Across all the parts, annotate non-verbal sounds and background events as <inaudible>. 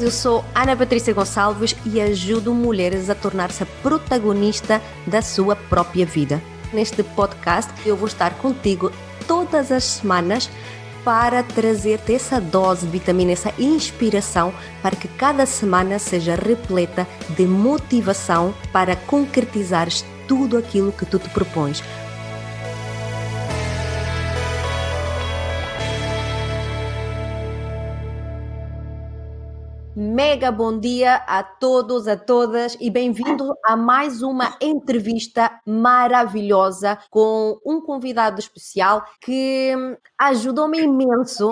Eu sou Ana Patrícia Gonçalves e ajudo mulheres a tornar-se protagonista da sua própria vida. Neste podcast eu vou estar contigo todas as semanas para trazer-te essa dose de vitamina, essa inspiração para que cada semana seja repleta de motivação para concretizares tudo aquilo que tu te propões. Mega bom dia a todos, a todas e bem-vindo a mais uma entrevista maravilhosa com um convidado especial que ajudou-me imenso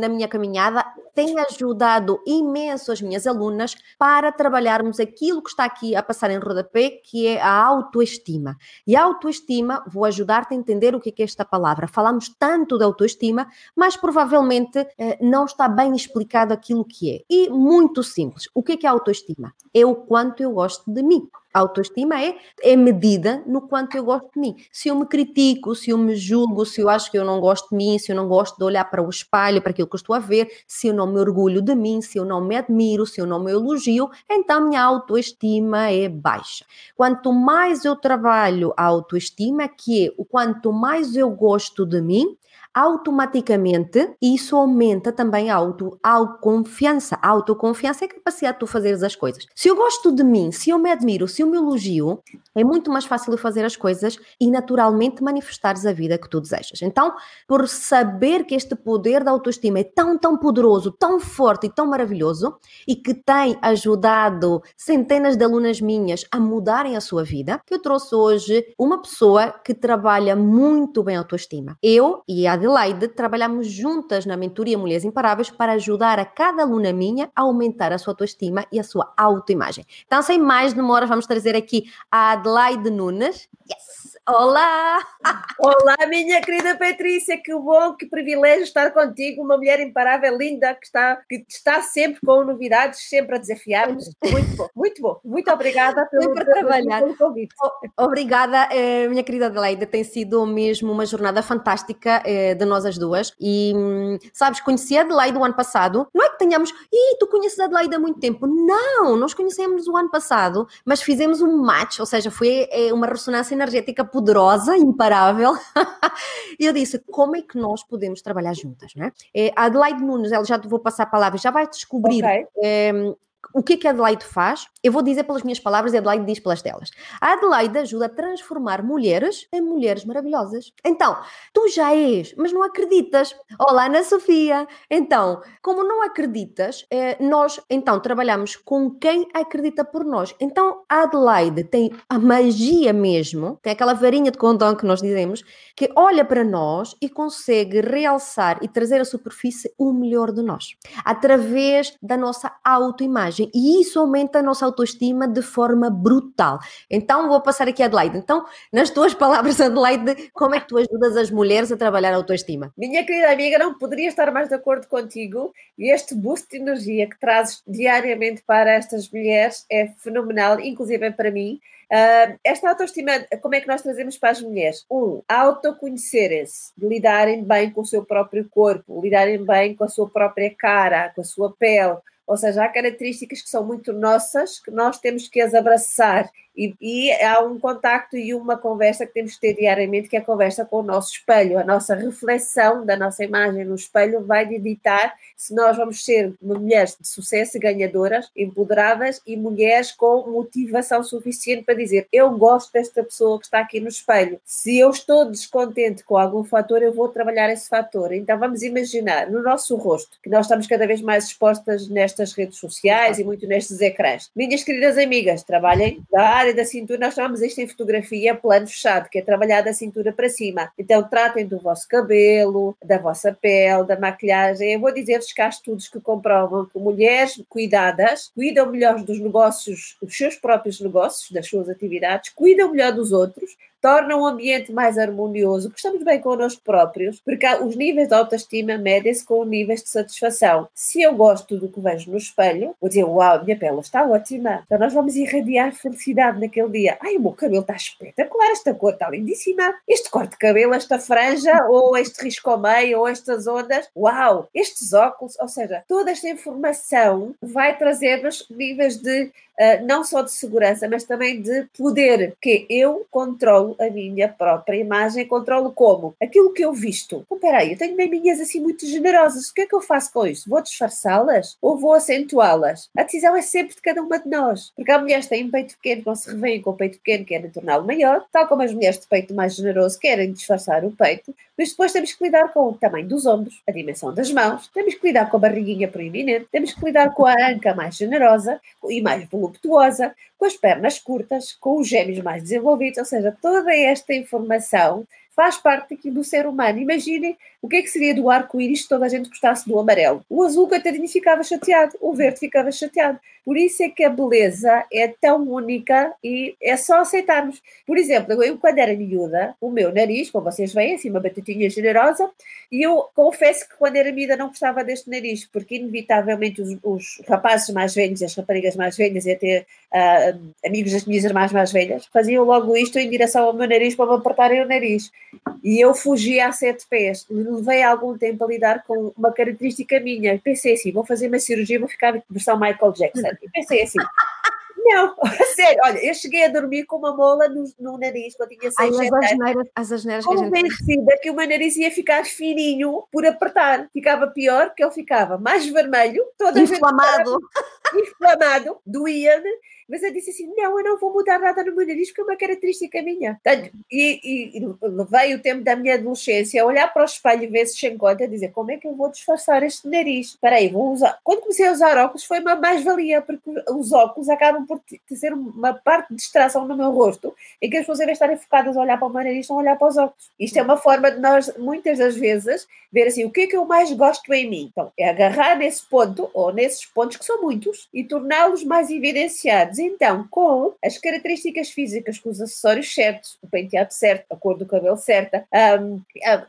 na minha caminhada, tem ajudado imenso as minhas alunas para trabalharmos aquilo que está aqui a passar em rodapé, que é a autoestima. E a autoestima, vou ajudar-te a entender o que é esta palavra. Falamos tanto da autoestima, mas provavelmente eh, não está bem explicado aquilo que é. E muito simples. O que é, é autoestima? É o quanto eu gosto de mim. A autoestima é, é medida no quanto eu gosto de mim. Se eu me critico, se eu me julgo, se eu acho que eu não gosto de mim, se eu não gosto de olhar para o espelho, para aquilo que eu estou a ver, se eu não me orgulho de mim, se eu não me admiro, se eu não me elogio, então minha autoestima é baixa. Quanto mais eu trabalho a autoestima, que é o quanto mais eu gosto de mim, automaticamente isso aumenta também a auto, autoconfiança. A autoconfiança é a capacidade de tu fazeres as coisas. Se eu gosto de mim, se eu me admiro, se eu me elogio, é muito mais fácil eu fazer as coisas e naturalmente manifestares a vida que tu desejas. Então, por saber que este poder da autoestima é tão, tão poderoso, tão forte e tão maravilhoso e que tem ajudado centenas de alunas minhas a mudarem a sua vida, que eu trouxe hoje uma pessoa que trabalha muito bem a autoestima. Eu e a Adelaide, trabalhamos juntas na mentoria Mulheres Imparáveis para ajudar a cada aluna minha a aumentar a sua autoestima e a sua autoimagem. Então, sem mais demoras, vamos trazer aqui a Adelaide Nunes. Yes! Olá! Olá, minha querida Patrícia, que bom, que privilégio estar contigo, uma mulher imparável, linda, que está, que está sempre com novidades, sempre a desafiar-nos. Muito bom, muito bom. Muito obrigada pelo, sempre trabalhar. pelo convite. Obrigada, eh, minha querida Adelaide, tem sido mesmo uma jornada fantástica eh, de nós as duas. E, hum, sabes, conheci a Adelaide o ano passado, não é que tenhamos, e tu conheces a Adelaide há muito tempo. Não, nós conhecemos o ano passado, mas fizemos um match, ou seja, foi eh, uma ressonância energética poderosa, imparável. <laughs> e eu disse: como é que nós podemos trabalhar juntas? Não é? é a Adelaide Nunes, ela já te vou passar a palavra, já vai descobrir okay. é, o que é que a Adelaide faz? Eu vou dizer pelas minhas palavras e a Adelaide diz pelas delas. A Adelaide ajuda a transformar mulheres em mulheres maravilhosas. Então, tu já és, mas não acreditas. Olá, Ana Sofia. Então, como não acreditas, eh, nós então trabalhamos com quem acredita por nós. Então, a Adelaide tem a magia mesmo, tem aquela varinha de condão que nós dizemos, que olha para nós e consegue realçar e trazer à superfície o melhor de nós, através da nossa autoimagem imagem e isso aumenta a nossa autoestima de forma brutal. Então vou passar aqui a Adelaide. Então, nas tuas palavras, Adelaide, como é que tu ajudas as mulheres a trabalhar a autoestima? Minha querida amiga, não poderia estar mais de acordo contigo e este boost de energia que trazes diariamente para estas mulheres é fenomenal, inclusive para mim. Uh, esta autoestima, como é que nós trazemos para as mulheres? Um, autoconhecerem-se, lidarem bem com o seu próprio corpo, lidarem bem com a sua própria cara, com a sua pele, ou seja, há características que são muito nossas, que nós temos que as abraçar e, e, há um contacto e uma conversa que temos que ter diariamente, que é a conversa com o nosso espelho. A nossa reflexão da nossa imagem no espelho vai ditar se nós vamos ser mulheres de sucesso, ganhadoras, empoderadas e mulheres com motivação suficiente para dizer eu gosto desta pessoa que está aqui no espelho. Se eu estou descontente com algum fator, eu vou trabalhar esse fator. Então vamos imaginar no nosso rosto, que nós estamos cada vez mais expostas nestas redes sociais e muito nestes ecrãs. Minhas queridas amigas, trabalhem da área da cintura, nós chamamos isto em fotografia plano fechado, que é trabalhar da cintura para cima. Então, tratem do vosso cabelo, da vossa pele, da maquilhagem. Eu vou dizer-vos que há estudos que comprovam que mulheres cuidadas cuidam melhor dos negócios, dos seus próprios negócios, das suas atividades, cuidam melhor dos outros, torna um ambiente mais harmonioso, que estamos bem connosco próprios, porque os níveis de autoestima medem-se com níveis de satisfação. Se eu gosto do que vejo no espelho, vou dizer, uau, minha pele está ótima. Então nós vamos irradiar felicidade naquele dia. Ai, o meu cabelo está espetacular, esta cor está lindíssima. Este corte de cabelo, esta franja, ou este risco ao meio, ou estas ondas. Uau, estes óculos, ou seja, toda esta informação vai trazer-nos níveis de não só de segurança, mas também de poder, que eu controlo a minha própria imagem, controlo como? Aquilo que eu visto. Então, peraí, eu tenho maminhas assim muito generosas, o que é que eu faço com isto? Vou disfarçá-las ou vou acentuá-las? A decisão é sempre de cada uma de nós, porque há mulheres que têm peito pequeno, não se revêem com o peito pequeno, querem torná-lo maior, tal como as mulheres de peito mais generoso querem disfarçar o peito, mas depois temos que lidar com o tamanho dos ombros, a dimensão das mãos, temos que lidar com a barriguinha proeminente, temos que lidar com a anca mais generosa e mais volumosa voluptuosa, com as pernas curtas, com os gêmeos mais desenvolvidos, ou seja, toda esta informação faz parte do ser humano. Imaginem o que é que seria do arco-íris se toda a gente gostasse do amarelo. O azul coitadinho ficava chateado, o verde ficava chateado. Por isso é que a beleza é tão única e é só aceitarmos. Por exemplo, eu quando era miúda, o meu nariz, como vocês veem, assim, uma batatinha generosa, e eu confesso que quando era miúda não gostava deste nariz, porque inevitavelmente os, os rapazes mais velhos, as raparigas mais velhas e até uh, amigos das minhas irmãs mais velhas, faziam logo isto em direção ao meu nariz para me apertarem o nariz. E eu fugia a sete pés. Levei algum tempo a lidar com uma característica minha. Pensei assim, vou fazer uma cirurgia, vou ficar versão Michael Jackson. E pensei assim, não, sério, olha, eu cheguei a dormir com uma mola no, no nariz quando tinha seis, Ai, as asneiras, as asneiras que a gente... Convencida que o meu nariz ia ficar fininho por apertar. Ficava pior, que ele ficava mais vermelho, todo inflamado. Inflamado, doía-me mas eu disse assim: não, eu não vou mudar nada no meu nariz, porque é uma característica minha. E, e, e levei o tempo da minha adolescência a olhar para o espelho vezes sem conta e dizer: como é que eu vou disfarçar este nariz? Espera aí, vou usar. Quando comecei a usar óculos, foi uma mais-valia, porque os óculos acabam por ter uma parte de distração no meu rosto, em que as pessoas, em vez de estarem focadas a olhar para o meu nariz, estão a olhar para os óculos. Isto é uma forma de nós, muitas das vezes, ver assim: o que é que eu mais gosto em mim? Então, é agarrar nesse ponto, ou nesses pontos, que são muitos, e torná-los mais evidenciados então com as características físicas, com os acessórios certos, o penteado certo, a cor do cabelo certa, um,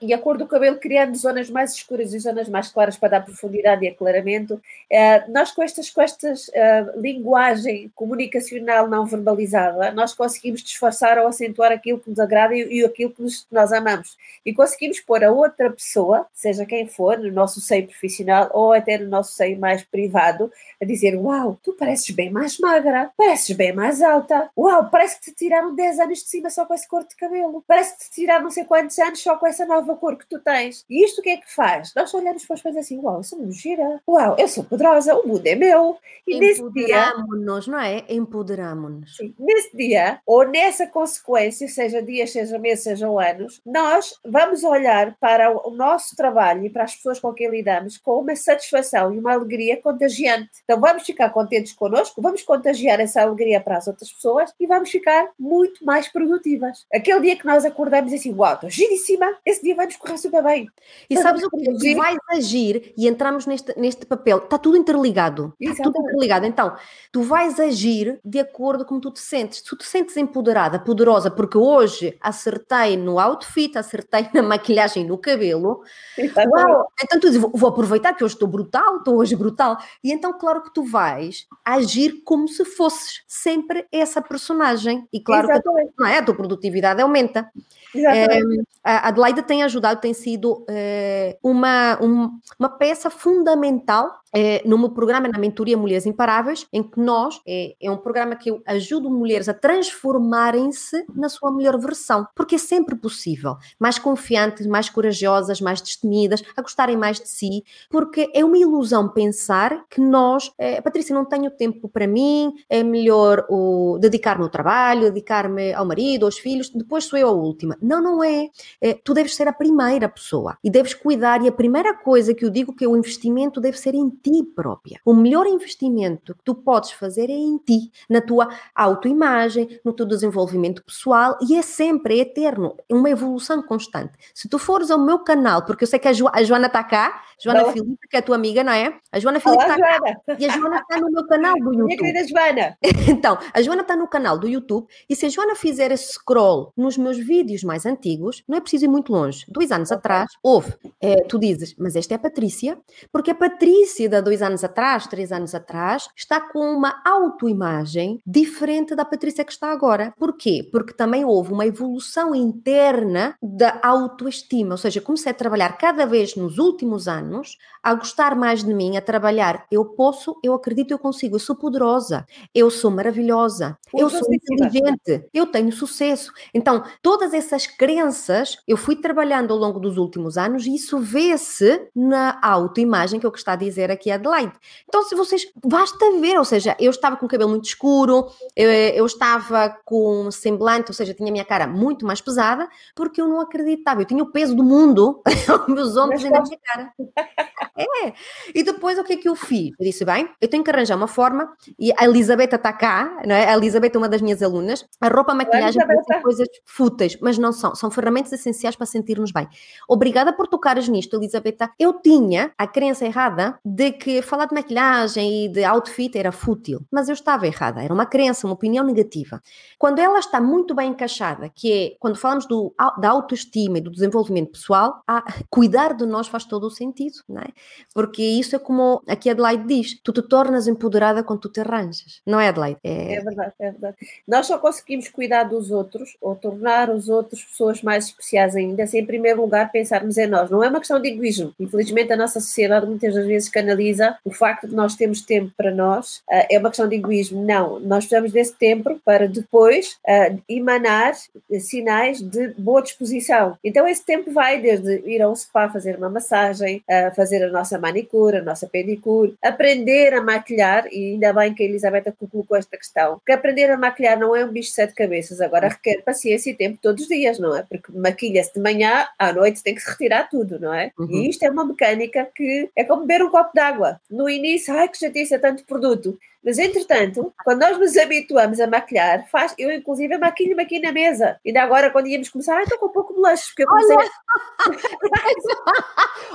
e a cor do cabelo criando zonas mais escuras e zonas mais claras para dar profundidade e aclaramento. Uh, nós com estas, com estas uh, linguagem comunicacional não verbalizada, nós conseguimos disfarçar ou acentuar aquilo que nos agrada e, e aquilo que nos, nós amamos. E conseguimos pôr a outra pessoa, seja quem for, no nosso seio profissional ou até no nosso seio mais privado, a dizer: Uau, tu pareces bem mais magra, pareces bem mais alta. Uau, parece que te tiraram 10 anos de cima só com esse cor de cabelo. Parece que te tiraram não sei quantos anos só com essa nova cor que tu tens. E isto o que é que faz? Nós olhamos para as coisas assim: Uau, eu sou muito gira. Uau, eu sou poderosa. O mundo é meu. E nesse dia. nos não é? Empoderamos-nos. Nesse dia, ou nessa consequência, seja dias, seja meses, sejam anos, nós vamos olhar para o nosso trabalho e para as pessoas com quem lidamos com uma satisfação e uma alegria contagiante. Então vamos ficar contentes connosco, vamos contagiar essa alegria para as outras pessoas e vamos ficar muito mais produtivas. Aquele dia que nós acordamos assim, uau, estou giríssima, esse dia vai nos correr super bem. E então, sabes o que? Tu vais agir e entramos neste, neste papel, está tudo interligado. Está tudo interligado. Então, tu vais agir de acordo com como tu te sentes. Se tu te sentes empoderada, poderosa, porque hoje acertei no outfit, acertei na maquilhagem no cabelo, uau, então tu dizes, vou aproveitar que hoje estou brutal, estou hoje brutal. E então, claro que tu vais agir como se fosses sempre essa personagem. E claro Exatamente. que não é, a tua produtividade aumenta. É, a Adelaide tem ajudado, tem sido é, uma, um, uma peça fundamental é, no meu programa na Mentoria Mulheres Imparáveis, em que nós, é, é um programa que eu ajudo mulheres a transformarem-se na sua melhor versão, porque é sempre possível. Mais confiantes, mais corajosas, mais destemidas, a gostarem mais de si, porque é uma ilusão pensar que nós, é, Patrícia, não tenho tempo para mim, é melhor dedicar-me ao trabalho, dedicar-me ao marido, aos filhos, depois sou eu a última. Não, não é. é. Tu deves ser a primeira pessoa e deves cuidar, e a primeira coisa que eu digo que é o investimento deve ser em ti própria. O melhor investimento que tu podes fazer é em ti, na tua autoimagem, no teu desenvolvimento pessoal e é sempre, é eterno, é uma evolução constante. Se tu fores ao meu canal, porque eu sei que a, jo a Joana está cá, Joana Olá. Filipe, que é a tua amiga, não é? A Joana Filipe está cá e a Joana está no meu canal do YouTube. <laughs> Minha querida Joana. <laughs> Então, a Joana está no canal do YouTube e se a Joana fizer esse scroll nos meus vídeos mais antigos, não é preciso ir muito longe. Dois anos atrás, houve. É, tu dizes, mas esta é a Patrícia, porque a Patrícia de dois anos atrás, três anos atrás, está com uma autoimagem diferente da Patrícia que está agora. Porquê? Porque também houve uma evolução interna da autoestima, ou seja, comecei a trabalhar cada vez nos últimos anos a gostar mais de mim, a trabalhar. Eu posso, eu acredito, eu consigo, eu sou poderosa, eu sou maravilhosa, eu sou inteligente, eu tenho sucesso. Então, todas essas crenças eu fui trabalhando ao longo dos últimos anos e isso vê-se na autoimagem que eu está a dizer aqui Adelaide. Então, se vocês, basta ver, ou seja, eu estava com o cabelo muito escuro, eu, eu estava com um semblante, ou seja, tinha a minha cara muito mais pesada, porque eu não acreditava, eu tinha o peso do mundo, <laughs> meus ombros e na minha cara. É. E depois o que é que eu fiz? Eu disse, bem, eu tenho que arranjar uma forma, e a Elisabetta está cá, não é? A Elisabetta é uma das minhas alunas, a roupa, a maquilhagem, são coisas fúteis, mas não são, são ferramentas essenciais para sentirmos bem. Obrigada por tocares nisto, Elisabetta. Eu tinha a crença errada de que falar de maquilhagem e de outfit era fútil, mas eu estava errada, era uma crença, uma opinião negativa. Quando ela está muito bem encaixada, que é quando falamos do, da autoestima e do desenvolvimento pessoal, a, <laughs> cuidar de nós faz todo o sentido, não é? Porque isso é como aqui Adelaide diz: tu te tornas empoderada quando tu te arranjas, não é, Adelaide? É... é verdade, é verdade. Nós só conseguimos cuidar dos outros ou tornar os outros pessoas mais especiais ainda se, em primeiro lugar, pensarmos em nós. Não é uma questão de egoísmo. Infelizmente, a nossa sociedade muitas das vezes canaliza o facto de nós termos tempo para nós, uh, é uma questão de egoísmo. Não, nós precisamos desse tempo para depois uh, emanar sinais de boa disposição. Então, esse tempo vai desde ir ao spa fazer uma massagem, uh, fazer a nossa manicure, a nossa pedicure, aprender a maquilhar, e ainda bem que a Elizabeth colocou esta questão, porque aprender a maquilhar não é um bicho de sete cabeças, agora requer paciência e tempo todos os dias, não é? Porque maquilha-se de manhã, à noite tem que se retirar tudo, não é? Uhum. E isto é uma mecânica que é como beber um copo d'água. No início, ai que chatice, é tanto produto. Mas, entretanto, quando nós nos habituamos a maquilhar, faz, eu inclusive maquilho-me aqui na mesa. Ainda agora, quando íamos começar, ai, estou com um pouco de blush, porque eu comecei... Olha!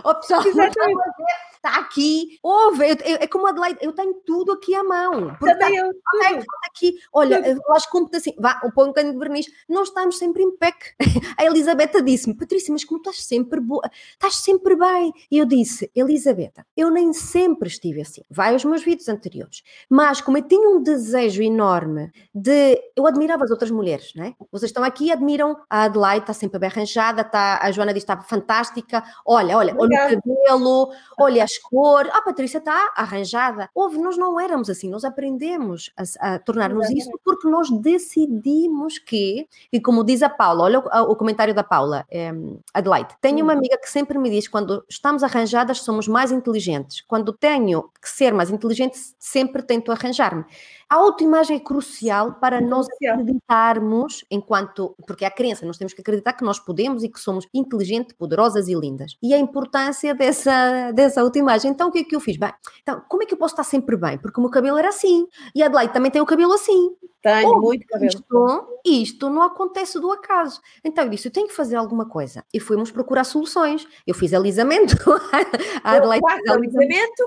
oh, <laughs> pessoal, está aqui, ouve, eu, eu, é como Adelaide, eu tenho tudo aqui à mão. Também eu, tudo. aqui, olha, tudo. eu acho que assim, vá, um pouco de verniz, nós estamos sempre em pec. <laughs> A Elisabetta disse-me, Patrícia, mas como estás sempre boa, estás sempre bem. E eu disse, Elisabetta, eu nem sempre estive assim. Vai aos meus vídeos anteriores. Mas como eu tinha um desejo enorme de, eu admirava as outras mulheres, não é? Vocês estão aqui e admiram a Adelaide, está sempre bem arranjada, está, a Joana diz, está fantástica, olha, olha, olha o cabelo, olha as cores, ah, a Patrícia está arranjada. Houve, nós não éramos assim, nós aprendemos a, a tornar-nos isso porque nós decidimos que, e como diz a Paula, olha o, o comentário da Paula, é, Adelaide, tenho uma amiga que sempre me diz, quando estamos arranjadas somos mais inteligentes, quando tenho que ser mais inteligente, sempre tento arranjar-me. A autoimagem é crucial para nós acreditarmos, enquanto, porque é a crença, nós temos que acreditar que nós podemos e que somos inteligentes, poderosas e lindas. E a importância dessa, dessa autoimagem. Então, o que é que eu fiz? Bem, então, como é que eu posso estar sempre bem? Porque o meu cabelo era assim. E a Adelaide também tem o cabelo assim. Tenho muito cabelo. Isto, isto não acontece do acaso. Então eu disse: eu tenho que fazer alguma coisa. E fomos procurar soluções. Eu fiz alisamento. <laughs> a Adelaide fez alisamento.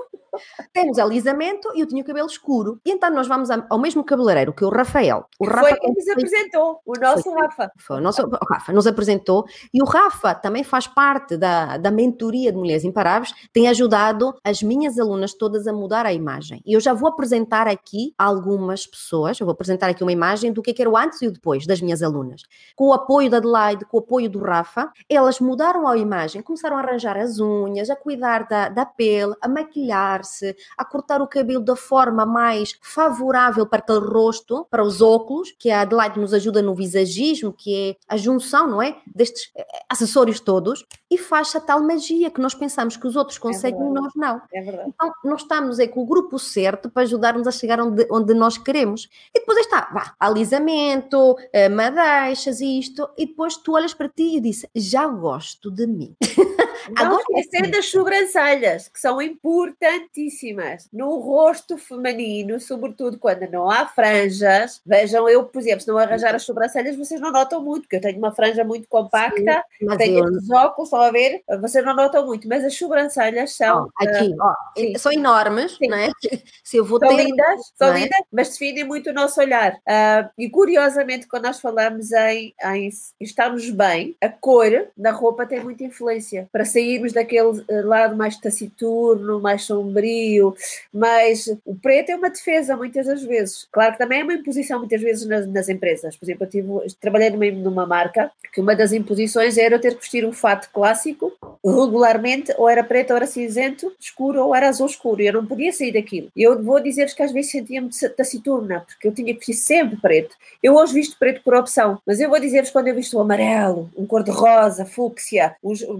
Temos alisamento e eu tinha o cabelo escuro. E então nós vamos ao mesmo cabeleireiro que o Rafael. O Rafa foi quem nos apresentou, o nosso foi, Rafa. Foi o nosso o Rafa nos apresentou. E o Rafa também faz parte da, da mentoria de Mulheres Imparáveis, tem ajudado as minhas alunas todas a mudar a imagem. E eu já vou apresentar aqui algumas pessoas, eu vou apresentar aqui uma imagem do que, é que era o antes e o depois das minhas alunas. Com o apoio da Adelaide, com o apoio do Rafa, elas mudaram a imagem, começaram a arranjar as unhas, a cuidar da, da pele, a maquilhar-se, a cortar o cabelo da forma mais favorável para aquele rosto, para os óculos, que a Adelaide nos ajuda no visagismo, que é a junção, não é? Destes eh, acessórios todos, e faz a tal magia que nós pensamos que os outros é conseguem é e nós não. É verdade. Então, nós estamos aí com o grupo certo para ajudar-nos a chegar onde, onde nós queremos. E depois está vá, alisamento, eh, madeixas, isto, e depois tu olhas para ti e dizes, já gosto de mim. <laughs> Não Agora, esquecendo assim. as sobrancelhas, que são importantíssimas no rosto feminino, sobretudo quando não há franjas. Vejam, eu, por exemplo, se não arranjar as sobrancelhas, vocês não notam muito, porque eu tenho uma franja muito compacta, Sim, tenho eu... estes óculos, estão a ver? Vocês não notam muito, mas as sobrancelhas são. Oh, aqui, uh, oh, são enormes, Sim. não é? <laughs> Se eu vou são ter. Lindas, são é? lindas, mas definem muito o nosso olhar. Uh, e curiosamente, quando nós falamos em, em estarmos bem, a cor na roupa tem muita influência para sairmos daquele eh, lado mais taciturno, mais sombrio, mas o preto é uma defesa muitas das vezes. Claro que também é uma imposição muitas vezes nas, nas empresas. Por exemplo, eu tive, trabalhei numa, numa marca que uma das imposições era eu ter que vestir um fato clássico regularmente, ou era preto, ou era cinzento escuro, ou era azul escuro. Eu não podia sair daquilo. E eu vou dizer-vos que às vezes sentia-me taciturna, porque eu tinha que vestir sempre preto. Eu hoje visto preto por opção, mas eu vou dizer-vos quando eu visto o amarelo, um cor-de-rosa, fúcsia,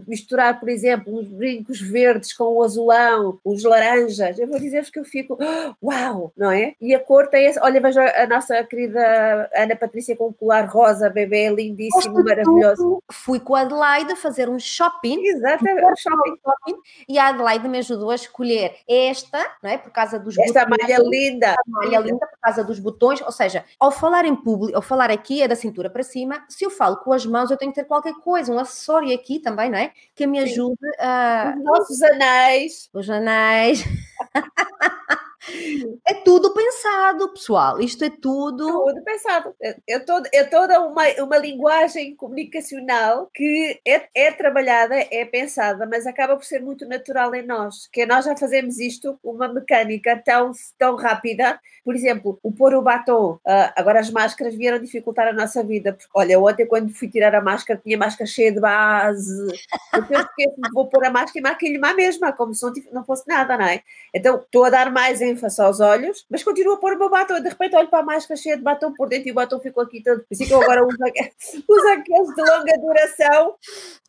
misturar, por exemplo, uns brincos verdes com o azulão, os laranjas, eu vou dizer-vos que eu fico, uau, não é? E a cor tem esse, olha, veja a nossa querida Ana Patrícia com o colar rosa, bebê, lindíssimo, maravilhoso. Fui com a Adelaide fazer um shopping. Exatamente, shopping. shopping. E a Adelaide me ajudou a escolher esta, não é? Por causa dos Esta botões. malha linda. Esta malha linda por causa dos botões, ou seja, ao falar em público, ao falar aqui é da cintura para cima, se eu falo com as mãos eu tenho que ter qualquer coisa, um acessório aqui também, não é? Que me ajude a... Os nossos anéis. Os anéis. <laughs> É tudo pensado, pessoal. Isto é tudo. Tudo pensado. É, todo, é toda uma, uma linguagem comunicacional que é, é trabalhada, é pensada, mas acaba por ser muito natural em nós. Que nós já fazemos isto uma mecânica tão, tão rápida. Por exemplo, o pôr o batom. Uh, agora as máscaras vieram dificultar a nossa vida. Porque, olha, ontem quando fui tirar a máscara, tinha a máscara cheia de base. Eu penso que vou pôr a máscara e maquilho-me mesma, como se não, não fosse nada, não é? Então, estou a dar mais ênfase aos olhos, mas continuo a pôr o meu batom. De repente olho para a máscara cheia de batom por dentro e o batom ficou aqui todo. Assim que eu agora uso, <laughs> uso aqueles de longa duração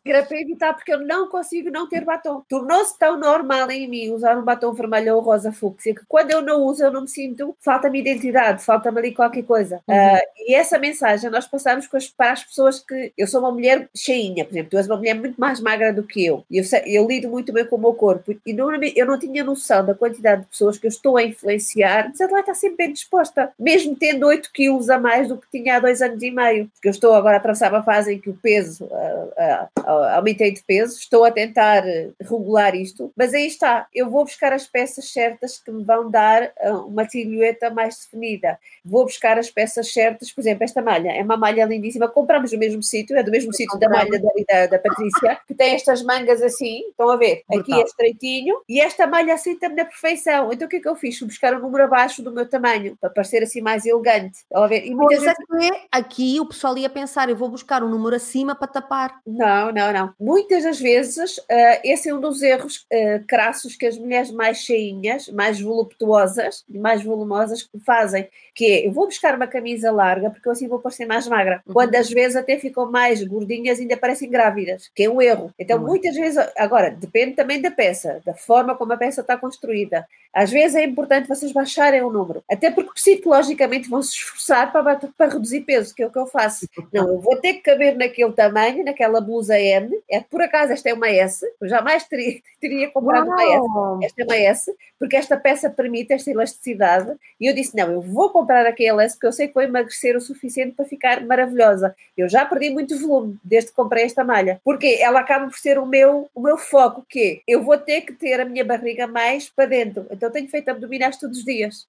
que era para evitar, porque eu não consigo não ter batom. Tornou-se tão normal em mim usar um batom vermelho ou rosa fúcsia que quando eu não uso eu não me sinto, falta-me identidade, falta-me ali qualquer coisa. Uhum. Uh, e essa mensagem nós passamos as, para as pessoas que eu sou uma mulher cheinha, por exemplo, tu és uma mulher muito mais magra do que eu. E eu, eu lido muito bem com o meu corpo e não, eu não tinha noção da quantidade de pessoas que eu estou a influenciar, mas ela está sempre bem disposta, mesmo tendo 8 quilos a mais do que tinha há dois anos e meio. Porque eu estou agora a atravessar uma fase em que o peso, uh, uh, aumentei de peso, estou a tentar regular isto, mas aí está, eu vou buscar as peças certas que me vão dar uma silhueta mais definida. Vou buscar as peças certas, por exemplo, esta malha é uma malha lindíssima, compramos no mesmo sítio, é do mesmo sítio da malha da, da, da, Patrícia, que tem estas mangas assim, estão a ver? Aqui é estreitinho e esta malha aceita-me na perfeição. Então o que é que eu fiz? Buscar um número abaixo do meu tamanho, para parecer assim mais elegante. Ver? E muitas vezes... É aqui o pessoal ia pensar, eu vou buscar um número acima para tapar. Não, não, não. Muitas das vezes, uh, esse é um dos erros uh, crassos que as mulheres mais cheinhas, mais voluptuosas, mais volumosas fazem, que é, eu vou buscar uma camisa larga porque assim vou parecer mais magra. Uhum. Quando às vezes até ficam mais gordinhas e ainda parecem grávidas, que é um erro. Então, uhum. muitas vezes, agora, depende também da peça, da forma como a peça está construída. Às vezes é importante vocês baixarem o número, até porque psicologicamente vão se esforçar para, para reduzir peso, que é o que eu faço. Não, eu vou ter que caber naquele tamanho, naquela blusa M, é por acaso esta é uma S, eu jamais teria, <laughs> teria comprado Uau. uma S, esta é uma S, porque esta peça permite esta elasticidade, e eu disse, não, eu vou comprar aquela S porque eu sei que vou emagrecer o suficiente para ficar maravilhosa. Eu já perdi muito volume desde que comprei esta malha, porque ela acaba por ser o meu, o meu foco, que eu vou ter que ter a minha barriga mais para dentro, então tenho feito abdominais todos os dias?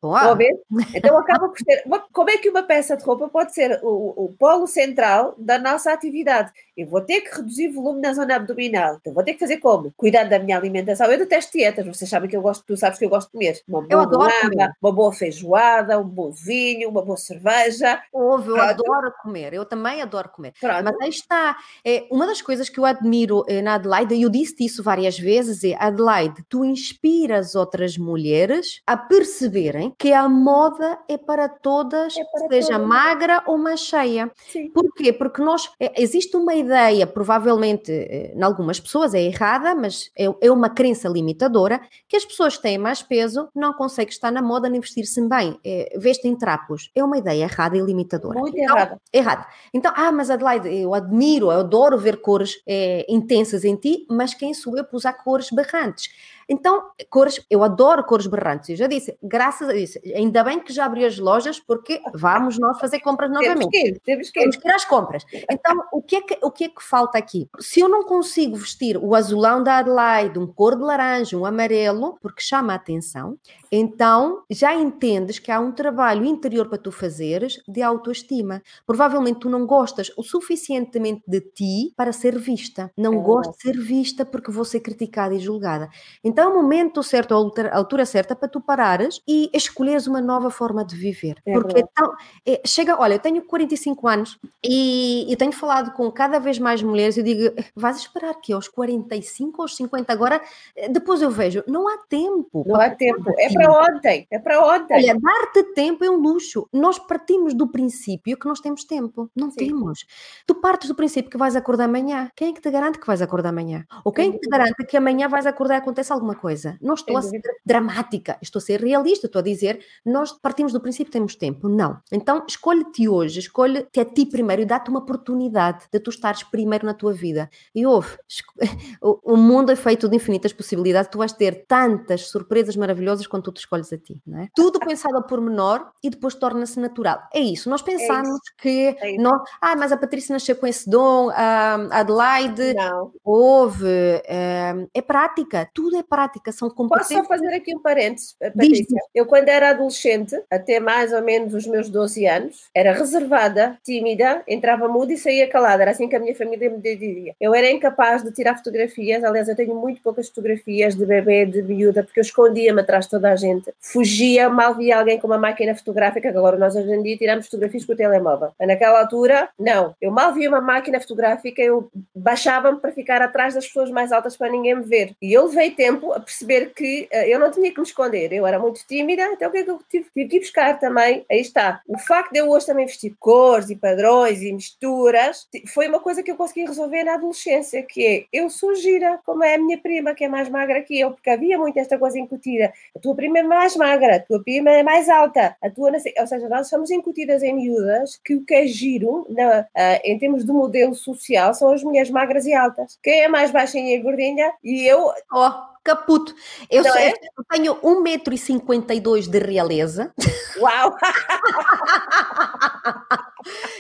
<laughs> Então acaba por ser, como é que uma peça de roupa pode ser o, o polo central da nossa atividade? Eu vou ter que reduzir volume na zona abdominal. Então vou ter que fazer como? Cuidar da minha alimentação. Eu detesto dietas, vocês sabem que eu gosto, tu sabes que eu gosto de comer. Uma boa lama, uma boa feijoada, um bom vinho, uma boa cerveja. Ouve, eu Pronto. adoro comer, eu também adoro comer. Pronto. Mas aí está. É, uma das coisas que eu admiro é, na Adelaide, e eu disse isso várias vezes, é Adelaide, tu inspiras outras mulheres a perceberem que a moda é para todas, é para seja todas. magra ou mais cheia. Sim. Porquê? Porque nós, é, existe uma ideia, provavelmente, eh, em algumas pessoas é errada, mas é, é uma crença limitadora, que as pessoas que têm mais peso não conseguem estar na moda nem vestir-se bem, é, vestem trapos. É uma ideia errada e limitadora. Muito então, errada. Errada. Então, ah, mas Adelaide, eu admiro, eu adoro ver cores é, intensas em ti, mas quem sou eu para usar cores berrantes? Então, cores, eu adoro cores berrantes. Eu já disse, graças a isso, ainda bem que já abriu as lojas, porque vamos nós fazer compras novamente. Temos que ir, temos que ir. Temos que ir às compras. Então, o que, é que, o que é que falta aqui? Se eu não consigo vestir o azulão da Adelaide, um cor de laranja, um amarelo, porque chama a atenção, então já entendes que há um trabalho interior para tu fazeres de autoestima. Provavelmente tu não gostas o suficientemente de ti para ser vista. Não é gosto de ser vista porque vou ser criticada e julgada. Então, é o momento certo, a altura certa para tu parares e escolheres uma nova forma de viver. É Porque então, é, chega, olha, eu tenho 45 anos e, e tenho falado com cada vez mais mulheres e digo, vais esperar que aos 45 ou aos 50 agora, depois eu vejo, não há tempo. Não há tempo, é para ontem, é para ontem. Olha, dar-te tempo é um luxo. Nós partimos do princípio que nós temos tempo. Não Sim. temos. Tu partes do princípio que vais acordar amanhã. Quem é que te garante que vais acordar amanhã? Ou quem é que te garante que amanhã vais acordar e acontece alguma coisa. Não estou a ser dramática, estou a ser realista, estou a dizer, nós partimos do princípio que temos tempo. Não. Então, escolhe-te hoje, escolhe-te a ti primeiro e dá-te uma oportunidade de tu estares primeiro na tua vida. E ouve, <laughs> o mundo é feito de infinitas possibilidades, tu vais ter tantas surpresas maravilhosas quando tu te escolhes a ti, não é? Tudo pensado a pormenor e depois torna-se natural. É isso, nós pensamos é que, é ah, mas a Patrícia nasceu com esse dom, a Adelaide, não. houve, é, é prática, tudo é prática, são competências. Posso só fazer aqui um parênteses, Patrícia? Eu, quando era adolescente, até mais ou menos os meus 12 anos, era reservada, tímida, entrava muda e saía calada. Era assim que a minha família me dizia. Eu era incapaz de tirar fotografias, aliás, eu tenho muito poucas fotografias de bebê, de miúda, porque eu escondia-me atrás de toda a gente. Fugia, mal via alguém com uma máquina fotográfica, que agora nós hoje em dia tiramos fotografias com o telemóvel. Mas naquela altura, não. Eu mal via uma máquina fotográfica, eu baixava-me para ficar atrás das pessoas mais altas para ninguém me ver. E eu levei tempo a perceber que uh, eu não tinha que me esconder, eu era muito tímida, então o que é que eu tive, tive que buscar também? Aí está. O facto de eu hoje também vestir cores e padrões e misturas foi uma coisa que eu consegui resolver na adolescência, que é eu sou gira, como é a minha prima, que é mais magra que eu, porque havia muito esta coisa incutida. A tua prima é mais magra, a tua prima é mais alta, a tua ou seja, nós somos incutidas em miúdas que o que é giro na, uh, em termos de modelo social são as mulheres magras e altas. Quem é mais baixinha e gordinha? E eu. Oh caputo. Eu, sou, é? eu tenho 1,52m de realeza. Uau! <laughs>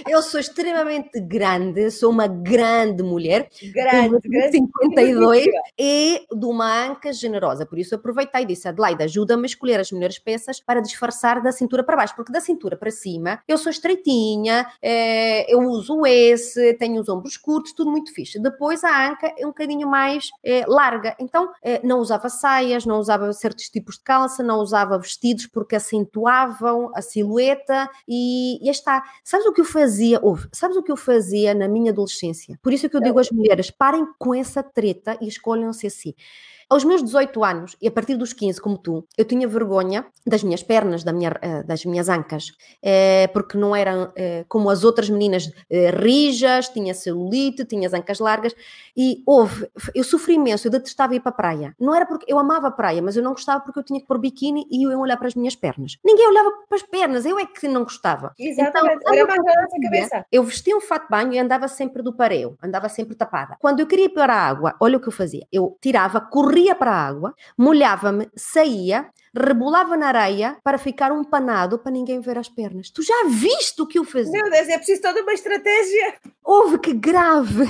eu sou extremamente grande, sou uma grande mulher. Grande, grande. 52 e de uma anca generosa. Por isso aproveitei e disse, Adelaide, ajuda-me a escolher as melhores peças para disfarçar da cintura para baixo, porque da cintura para cima eu sou estreitinha, é, eu uso esse, tenho os ombros curtos, tudo muito fixe. Depois a anca é um bocadinho mais é, larga, então é, não usava saias, não usava certos tipos de calça, não usava vestidos porque acentuavam a silhueta e, e está. Sabes o que eu fazia? Ouve, sabes o que eu fazia na minha adolescência? Por isso é que eu digo às mulheres: parem com essa treta e escolham-se assim. Aos meus 18 anos, e a partir dos 15, como tu, eu tinha vergonha das minhas pernas, da minha, eh, das minhas ancas, eh, porque não eram eh, como as outras meninas rijas, tinha celulite, tinha as ancas largas, e houve, eu sofri imenso, eu detestava ir para a praia. Não era porque eu amava a praia, mas eu não gostava porque eu tinha que pôr biquíni e eu ia olhar para as minhas pernas. Ninguém olhava para as pernas, eu é que não gostava. Exatamente, então, era nossa cabeça. Eu vestia um fato de banho e andava sempre do pareu, andava sempre tapada. Quando eu queria ir para a água, olha o que eu fazia, eu tirava, corria corria para a água, molhava-me, saía, rebolava na areia para ficar um panado para ninguém ver as pernas. Tu já viste o que eu fazia? Meu Deus, é preciso toda uma estratégia. Houve que grave.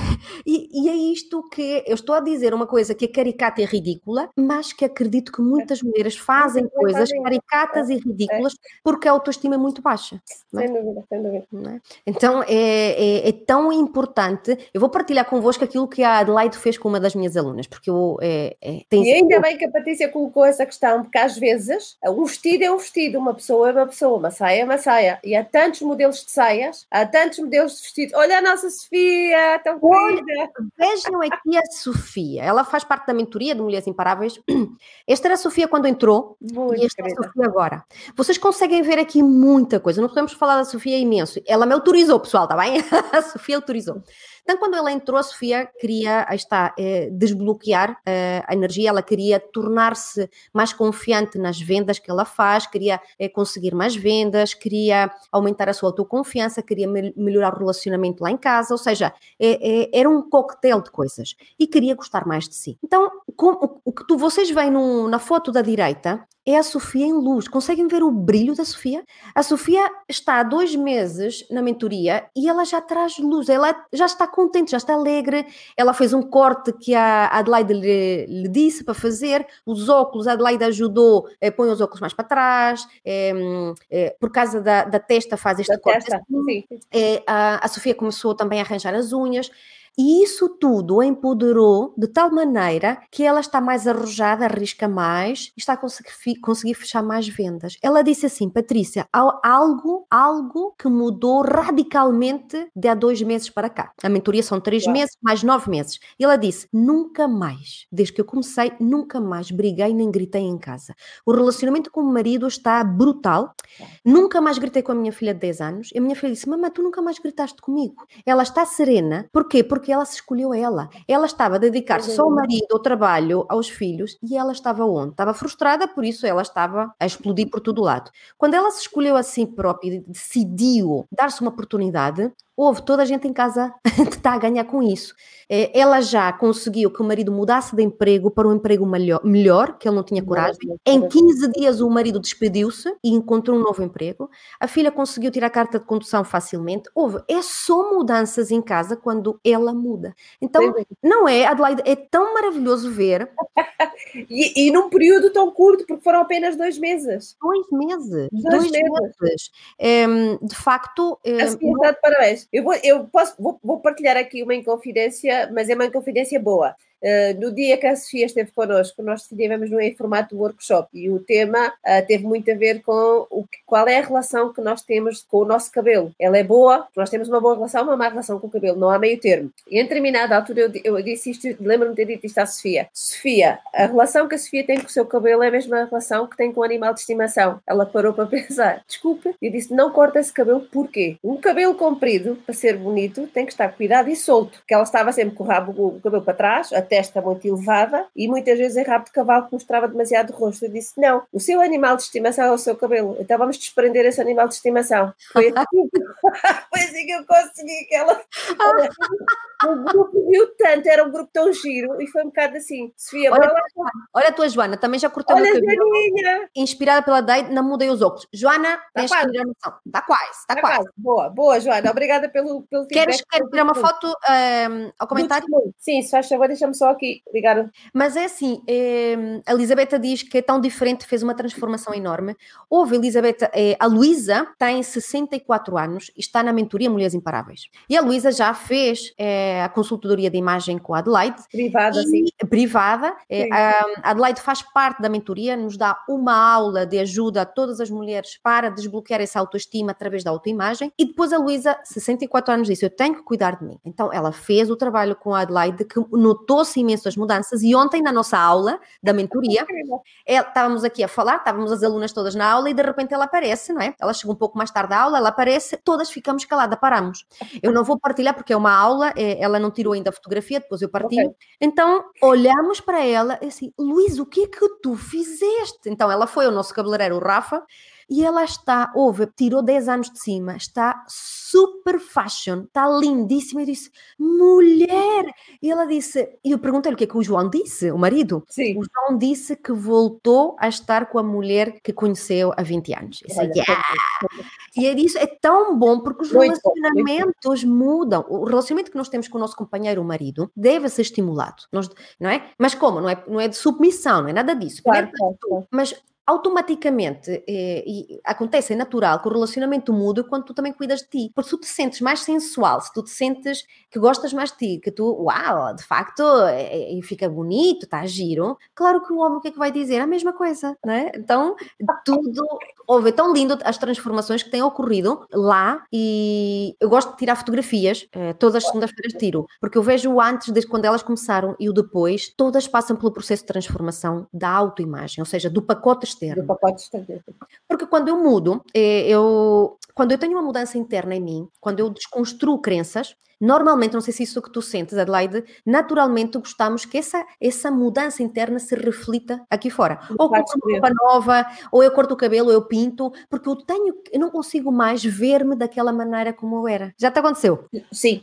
E, e, é isto que eu estou a dizer uma coisa que é caricata e ridícula, mas que acredito que muitas mulheres fazem coisas caricatas e ridículas porque a autoestima é muito baixa. É? Sem dúvida, sem dúvida. É? Então é, é, é, tão importante. Eu vou partilhar convosco aquilo que a Adelaide fez com uma das minhas alunas, porque eu. É, é, e ainda bem que a Patrícia colocou essa questão, porque às vezes vezes, um vestido é um vestido, uma pessoa é uma pessoa, uma saia é uma saia. E há tantos modelos de saias, há tantos modelos de vestidos. Olha a nossa Sofia, tão querida! Vejam aqui a Sofia. Ela faz parte da mentoria de Mulheres Imparáveis. <clears throat> Esta era a Sofia quando entrou Muito e esta querida. é a Sofia agora. Vocês conseguem ver aqui muita coisa. Não podemos falar da Sofia imenso. Ela me autorizou, pessoal, tá bem? <laughs> a Sofia autorizou. Então, quando ela entrou, a Sofia queria, aí está, eh, desbloquear eh, a energia, ela queria tornar-se mais confiante nas vendas que ela faz, queria eh, conseguir mais vendas, queria aumentar a sua autoconfiança, queria me melhorar o relacionamento lá em casa, ou seja, era um coquetel de coisas e queria gostar mais de si. Então, com, o, que tu, vocês veem no, na foto da direita é a Sofia em luz. Conseguem ver o brilho da Sofia? A Sofia está há dois meses na mentoria e ela já traz luz, ela já está contente, já está alegre. Ela fez um corte que a Adelaide lhe, lhe disse para fazer. Os óculos, a Adelaide ajudou, eh, põe os óculos mais para trás. Eh, eh, por causa da, da testa, faz este da corte. Testa, assim. A, a Sofia começou também a arranjar as unhas. E isso tudo a empoderou de tal maneira que ela está mais arrojada, arrisca mais e está a conseguir, conseguir fechar mais vendas. Ela disse assim, Patrícia, há algo, algo que mudou radicalmente de há dois meses para cá. A mentoria são três meses, mais nove meses. E ela disse, nunca mais, desde que eu comecei, nunca mais briguei nem gritei em casa. O relacionamento com o marido está brutal. Nunca mais gritei com a minha filha de 10 anos. E a minha filha disse, mamãe, tu nunca mais gritaste comigo. Ela está serena. Porquê? Porque porque ela se escolheu ela. Ela estava a dedicar-se só ao marido, ao trabalho, aos filhos, e ela estava onde? Estava frustrada, por isso ela estava a explodir por todo lado. Quando ela se escolheu a si própria e decidiu dar-se uma oportunidade, houve toda a gente em casa <laughs> que está a ganhar com isso. É, ela já conseguiu que o marido mudasse de emprego para um emprego melhor, melhor que ele não tinha coragem. Em 15 dias o marido despediu-se e encontrou um novo emprego. A filha conseguiu tirar a carta de condução facilmente. Houve, é só mudanças em casa quando ela muda. Então, não é, Adelaide, é tão maravilhoso ver. <laughs> e, e, num período tão curto, porque foram apenas dois meses. Dois meses. Dois, dois meses. meses. É, de facto. É, assim, não... de parabéns. Eu, vou, eu posso, vou, vou partilhar aqui uma inconfidência, mas é uma inconfidência boa. Uh, no dia que a Sofia esteve connosco, nós estivemos no em formato workshop e o tema uh, teve muito a ver com o que, qual é a relação que nós temos com o nosso cabelo. Ela é boa, nós temos uma boa relação, uma má relação com o cabelo, não há meio termo. E em determinada altura eu, eu disse isto, lembro-me de ter dito isto à Sofia. Sofia, a relação que a Sofia tem com o seu cabelo é a mesma relação que tem com o animal de estimação. Ela parou para <laughs> pensar, desculpa, e disse, não corta esse cabelo, porquê? Um cabelo comprido, para ser bonito, tem que estar cuidado e solto, porque ela estava sempre com o rabo, o cabelo para trás, testa muito elevada e muitas vezes em rabo de cavalo que mostrava demasiado rosto. Eu disse: não, o seu animal de estimação é o seu cabelo, então vamos desprender esse animal de estimação. Foi assim, <laughs> foi assim que eu consegui que ela. <laughs> o grupo viu tanto, era um grupo tão giro e foi um bocado assim. Sofia, olha, lá. olha a tua Joana, também já cortou olha, o cabelo. Janinha. Inspirada pela Date, não mudei os óculos. Joana, tá tens quase. que tirar uma foto. Está quase, está tá quase. quase. Boa, boa, Joana. Obrigada pelo, pelo Queres, queres tirar uma foto um, ao comentário? Sim, se faz favor, deixa-me só aqui ligar. Mas é assim, é, a Elisabetta diz que é tão diferente, fez uma transformação enorme. Houve, Elisabetta, é, a Luísa tem 64 anos e está na mentoria Mulheres Imparáveis. E a Luísa já fez é, a consultoria de imagem com a Adelaide. Privada, e, sim. Privada. É, a Adelaide faz parte da mentoria, nos dá uma aula de ajuda a todas as mulheres para desbloquear essa autoestima através da autoimagem. E depois a Luísa, 64 anos, disse: Eu tenho que cuidar de mim. Então ela fez o trabalho com a Adelaide, que notou-se imenso as mudanças. E ontem, na nossa aula da mentoria, é, estávamos aqui a falar, estávamos as alunas todas na aula e de repente ela aparece, não é? Ela chegou um pouco mais tarde à aula, ela aparece, todas ficamos caladas, paramos. Eu não vou partilhar porque é uma aula, é, ela não tirou ainda a fotografia, depois eu partilho. Okay. Então, olhamos para ela e assim, Luís, o que é que tu fizeste? Então, ela foi ao nosso cabeleireiro, o Rafa, e ela está, houve, tirou 10 anos de cima, está super fashion, está lindíssima. E disse, mulher! E ela disse, e eu perguntei-lhe o que é que o João disse, o marido. Sim. O João disse que voltou a estar com a mulher que conheceu há 20 anos. Disse, Olha, yeah! E é isso, é tão bom porque os muito relacionamentos bom, mudam. O relacionamento que nós temos com o nosso companheiro, o marido, deve ser estimulado. Nós, não é? Mas como? Não é, não é de submissão, não é nada disso. Claro, claro, claro. Mas automaticamente é, e acontece, é natural que o relacionamento muda quando tu também cuidas de ti. Porque se tu te sentes mais sensual, se tu te sentes que gostas mais de ti, que tu, uau, de facto, é, é, fica bonito, está giro, claro que o homem o que é que vai dizer? A mesma coisa, não é? Então, tudo, houve é tão lindo as transformações que têm ocorrido lá e eu gosto de tirar fotografias, eh, todas as segundas-feiras tiro, porque eu vejo o antes, desde quando elas começaram, e o depois, todas passam pelo processo de transformação da autoimagem, ou seja, do pacote externo. Do pacote externo. Porque quando eu mudo, eh, eu, quando eu tenho uma mudança interna em mim, quando eu desconstruo crenças, Normalmente, não sei se isso é o que tu sentes, Adelaide, naturalmente gostamos que essa, essa mudança interna se reflita aqui fora. Ou compro uma roupa nova, ou eu corto o cabelo, ou eu pinto, porque eu tenho, eu não consigo mais ver-me daquela maneira como eu era. Já te aconteceu? Sim,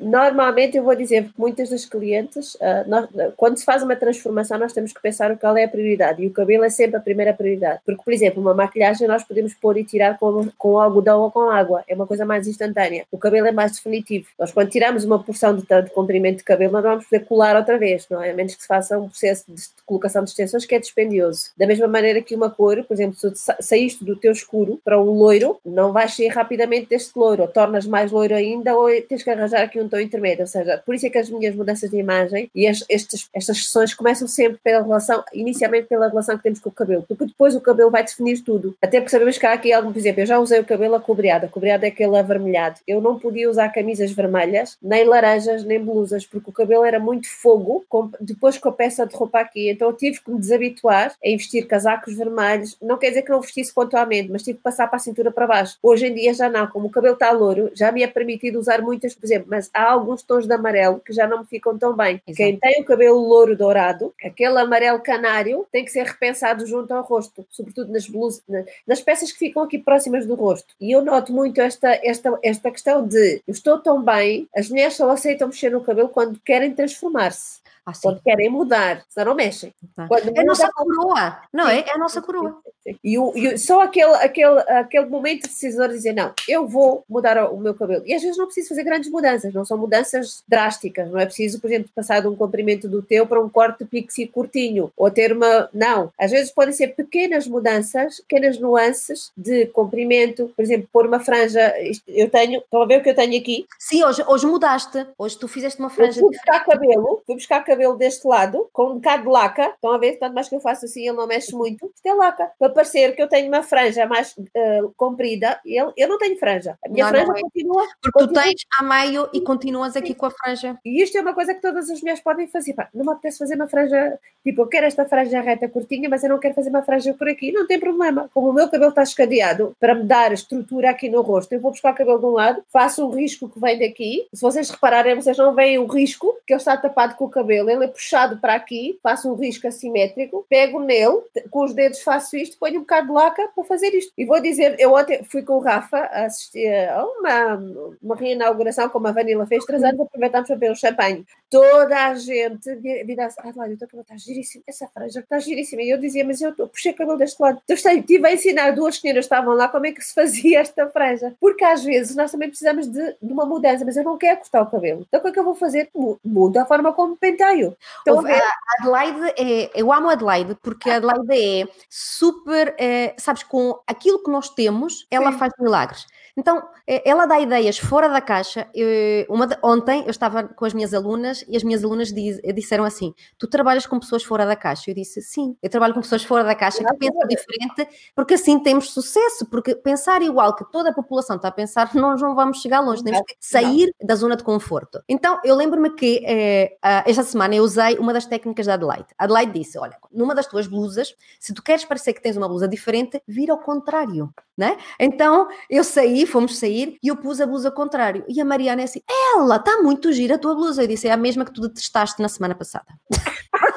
normalmente eu vou dizer que muitas das clientes, uh, nós, quando se faz uma transformação, nós temos que pensar qual é a prioridade, e o cabelo é sempre a primeira prioridade. Porque, por exemplo, uma maquilhagem nós podemos pôr e tirar com, com algodão ou com água, é uma coisa mais instantânea. O cabelo é mais definitivo. Nós quando tiramos uma porção de, de comprimento de cabelo, nós vamos poder colar outra vez, não é? A menos que se faça um processo de colocação de extensões que é dispendioso. Da mesma maneira que uma cor, por exemplo, se saíste do teu escuro para um loiro, não vais sair rapidamente deste loiro, ou tornas mais loiro ainda, ou tens que arranjar aqui um tom intermédio. Ou seja, por isso é que as minhas mudanças de imagem e as, estes, estas sessões começam sempre pela relação, inicialmente pela relação que temos com o cabelo, porque depois o cabelo vai definir tudo. Até porque sabemos que há aqui algo, por exemplo, eu já usei o cabelo acobreado, acobreado é aquele avermelhado. Eu não podia usar camisas vermelhas, nem laranjas, nem blusas, porque o cabelo era muito fogo, com, depois com a peça de roupa aqui. Então eu tive que me desabituar a vestir casacos vermelhos. Não quer dizer que não vestisse pontualmente, mas tive que passar para a cintura para baixo. Hoje em dia já não, como o cabelo está louro, já me é permitido usar muitas, por exemplo, mas há alguns tons de amarelo que já não me ficam tão bem. Exato. Quem tem o cabelo louro dourado, aquele amarelo canário, tem que ser repensado junto ao rosto, sobretudo nas blusas, nas peças que ficam aqui próximas do rosto. E eu noto muito esta, esta, esta questão de eu estou tão bem, as mulheres só aceitam mexer no cabelo quando querem transformar-se. Ah, quando querem mudar, senão não mexem. Tá. é a nossa coroa, não é? É a nossa coroa. E, o, e só aquele, aquele, aquele momento decisor de dizer, não, eu vou mudar o, meu cabelo. E às vezes não preciso fazer grandes mudanças, não são mudanças drásticas, não é preciso, por exemplo, passar de um comprimento do teu para um corte de pixie curtinho, ou ter uma... Não, às vezes podem ser pequenas mudanças, pequenas nuances de comprimento, por exemplo, pôr uma franja, eu tenho, estão a ver o que eu tenho aqui? Sim, hoje, hoje mudaste, hoje tu fizeste uma franja... Eu fui buscar cabelo, fui buscar cabelo deste lado, com um bocado de laca, estão a ver, tanto mais que eu faço assim, ele não mexe muito, isto é laca, para parecer que eu tenho uma franja mais uh, comprida, eu, eu não tenho franja. A minha não, franja não é. continua. Porque continua. tu tens a meio e continuas aqui com a franja. E isto é uma coisa que todas as mulheres podem fazer. Pá, não me apetece fazer uma franja, tipo, eu quero esta franja reta curtinha, mas eu não quero fazer uma franja por aqui. Não tem problema. Como o meu cabelo está escadeado, para me dar estrutura aqui no rosto, eu vou buscar o cabelo de um lado, faço um risco que vem daqui. Se vocês repararem, vocês não veem o risco, que ele está tapado com o cabelo, ele é puxado para aqui, faço um risco assimétrico, pego nele, com os dedos faço isto, ponho um bocado de laca para fazer isto. E vou dizer, eu ontem fui com o Rafa assistir a uma, uma reinauguração como a Vanilla fez três anos, aproveitámos para beber um champanhe. Toda a gente vira assim, ah, o teu cabelo está giríssimo, essa franja está giríssima. E eu dizia, mas eu puxei o cabelo deste lado. Eu estive a ensinar duas senhoras estavam lá como é que se fazia esta franja. Porque às vezes nós também precisamos de, de uma mudança, mas eu não quero cortar o cabelo. Então o que é que eu vou fazer? Mudo a forma como penteio. Então, a Adelaide é, eu amo a Adelaide porque a Adelaide é super, é, sabes, com aquilo que nós temos, ela Sim. faz milagres. Então, é, ela dá ideias fora da caixa. Eu, uma de, ontem eu estava com as minhas alunas e as minhas alunas diz, disseram assim: Tu trabalhas com pessoas fora da caixa? Eu disse: Sim, eu trabalho com pessoas fora da caixa que pensam diferente, porque assim temos sucesso. Porque pensar igual que toda a população está a pensar, <laughs> nós não vamos chegar longe, temos que sair da zona de conforto. Então, eu lembro-me que é, esta semana eu usei uma das técnicas da Adelaide. A Adelaide disse: Olha, numa das tuas blusas, se tu queres parecer que tens uma blusa diferente, vira ao contrário. Né? Então eu saí, fomos sair e eu pus a blusa ao contrário. E a Mariana é assim: ela está muito gira a tua blusa. Eu disse: é a mesma que tu detestaste na semana passada. <laughs>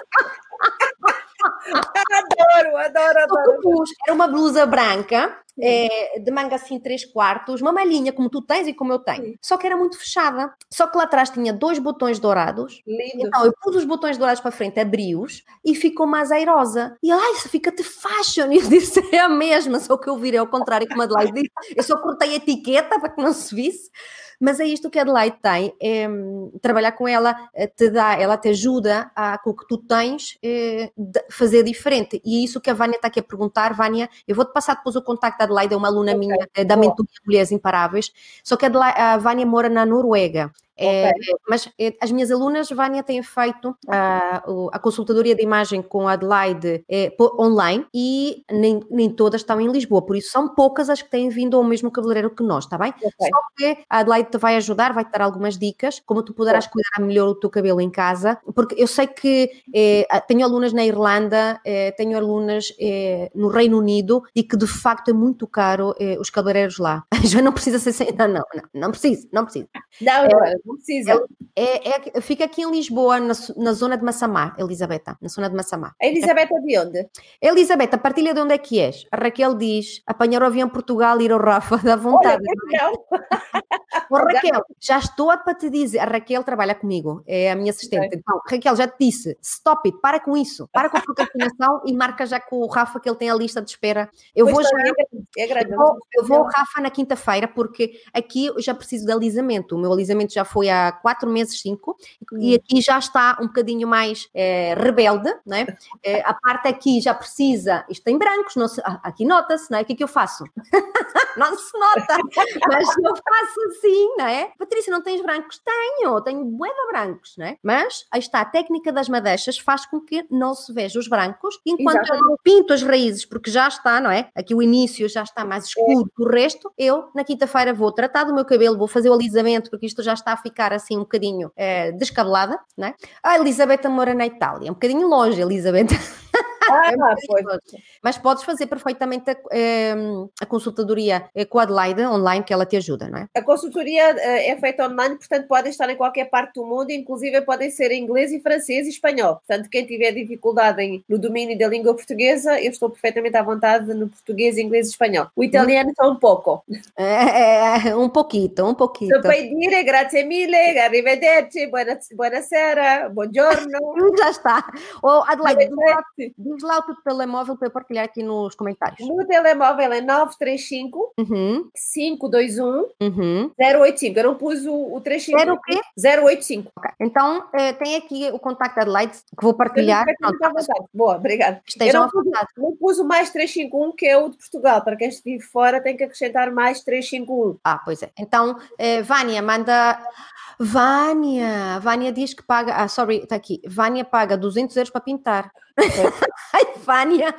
adoro, adoro, adoro. Era uma blusa branca é, de manga assim 3 quartos, uma malhinha como tu tens e como eu tenho. Sim. Só que era muito fechada. Só que lá atrás tinha dois botões dourados. Lindo. Então eu pus os botões dourados para frente, abri-os e ficou mais airosa. E ela, isso fica-te fashion. E <laughs> eu disse, é a mesma, só que eu virei ao contrário como a Adelaide disse. Eu só cortei a etiqueta para que não se visse. Mas é isto que a Adelaide tem, é, trabalhar com ela eh, te dá, ela te ajuda a com o que tu tens é, fazer diferente. E é isso que a Vânia está aqui a perguntar. Vânia, eu vou-te passar depois o contacto da Adelaide, é uma aluna okay. minha é, da Mentoria Mulheres Imparáveis, só que a, Adelaide, a Vânia mora na Noruega. É, okay. mas é, as minhas alunas, Vânia, têm feito a, a consultadoria de imagem com a Adelaide é, online e nem, nem todas estão em Lisboa, por isso são poucas as que têm vindo ao mesmo cabeleireiro que nós, está bem? Okay. Só que a Adelaide te vai ajudar, vai te dar algumas dicas, como tu poderás okay. cuidar melhor o teu cabelo em casa, porque eu sei que é, tenho alunas na Irlanda, é, tenho alunas é, no Reino Unido e que de facto é muito caro os cabeleireiros lá. <laughs> Já não precisa ser. Não, não, não, não precisa, não precisa. Não, não não precisa. É, é, fica aqui em Lisboa, na, na zona de Massamá, Elisabetta, na zona de Massamá. A Elisabetta é de onde? Elisabetta, partilha de onde é que és. A Raquel diz, apanhar o avião Portugal, ir ao Rafa, dá vontade. Olha, <laughs> oh, Raquel, <laughs> já estou para te dizer, a Raquel trabalha comigo, é a minha assistente. Okay. Então, Raquel, já te disse, stop it, para com isso, para com a procrastinação e marca já com o Rafa que ele tem a lista de espera. Eu pois vou já, é, é grande, eu vou, eu vou ao Rafa na quinta-feira porque aqui eu já preciso de alisamento, o meu alisamento já foi há quatro meses, cinco, e hum. aqui já está um bocadinho mais é, rebelde, né? É, a parte aqui já precisa, isto tem brancos, não se, ah, aqui nota-se, não é? O que é que eu faço? <laughs> <laughs> não se nota, mas eu faço assim, não é? Patrícia, não tens brancos? Tenho, tenho bué de brancos, não é? Mas aí está, a técnica das madeixas faz com que não se veja os brancos, enquanto Exatamente. eu não pinto as raízes, porque já está, não é? Aqui o início já está mais escuro é. que o resto, eu na quinta-feira vou tratar do meu cabelo, vou fazer o alisamento, porque isto já está a ficar assim um bocadinho é, descabelada, né? A Elisabetta mora na Itália, um bocadinho longe, Elisabetta. <laughs> Ah, é Mas podes fazer perfeitamente a, eh, a, consultadoria eh, com a Adelaide online, que ela te ajuda, não é? A consultoria é feita online, portanto podem estar em qualquer parte do mundo, inclusive podem ser em inglês e francês e espanhol. Portanto, quem tiver dificuldade em, no domínio da língua portuguesa, eu estou perfeitamente à vontade no português, inglês e espanhol. O italiano só um pouco. <laughs> É, um pouquinho, um pouquinho. Se puoi dire grazie mille, arrivederci, buonasera, buongiorno. <laughs> Já está. Oh, Adelaide, Diz lá o teu telemóvel para eu partilhar aqui nos comentários. O meu telemóvel é 935 uhum. 521 uhum. 085. Eu não pus o, o 35. Zero o quê? 085. Okay. Então, eh, tem aqui o contacto da Adelaide que vou partilhar. Não, tá Boa, obrigada. Estejam à vontade. Não pus o mais 351, que é o de Portugal. Para quem estiver fora, tem que acrescentar mais 351. Ah, pois é. Então, eh, Vânia, manda. Vânia, Vânia diz que paga. Ah, sorry, está aqui. Vânia paga 200 euros para pintar. <laughs> Ai, Vânia.